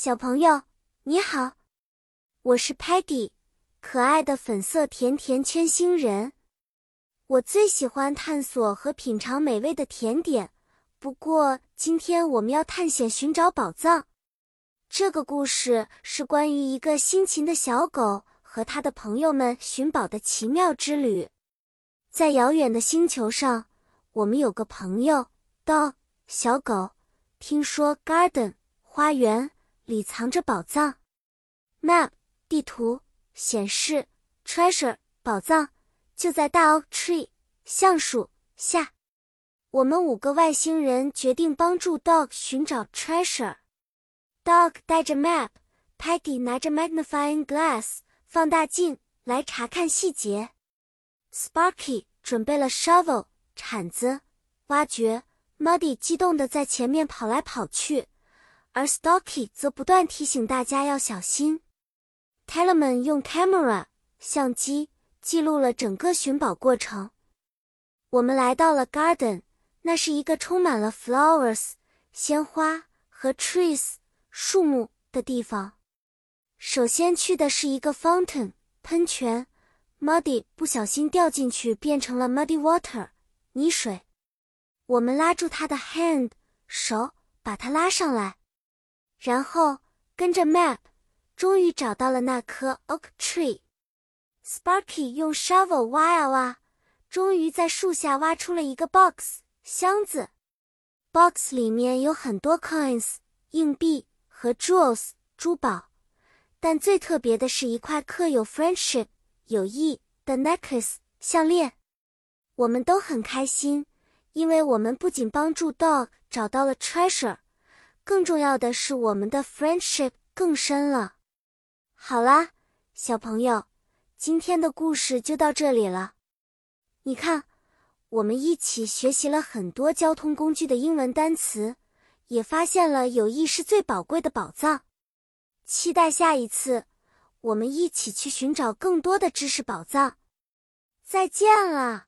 小朋友，你好，我是 Patty，可爱的粉色甜甜圈星人。我最喜欢探索和品尝美味的甜点。不过，今天我们要探险寻找宝藏。这个故事是关于一个辛勤的小狗和他的朋友们寻宝的奇妙之旅。在遥远的星球上，我们有个朋友 Dog 小狗，听说 Garden 花园。里藏着宝藏，map 地图显示 treasure 宝藏就在大 oak tree 橡树下。我们五个外星人决定帮助 dog 寻找 treasure。dog 带着 map，Peggy 拿着 magnifying glass 放大镜来查看细节，Sparky 准备了 shovel 铲子挖掘，Muddy 激动地在前面跑来跑去。而 Stocky 则不断提醒大家要小心。Tellerman 用 camera 相机记录了整个寻宝过程。我们来到了 garden，那是一个充满了 flowers 鲜花和 trees 树木的地方。首先去的是一个 fountain 喷泉，Muddy 不小心掉进去，变成了 muddy water 泥水。我们拉住他的 hand 手，把他拉上来。然后跟着 map，终于找到了那棵 oak tree。Sparky 用 shovel 挖呀挖，终于在树下挖出了一个 box 箱子。box 里面有很多 coins 硬币和 jewels 珠宝，但最特别的是一块刻有 friendship 友谊的 necklace 项链。我们都很开心，因为我们不仅帮助 dog 找到了 treasure。更重要的是，我们的 friendship 更深了。好啦，小朋友，今天的故事就到这里了。你看，我们一起学习了很多交通工具的英文单词，也发现了友谊是最宝贵的宝藏。期待下一次，我们一起去寻找更多的知识宝藏。再见了。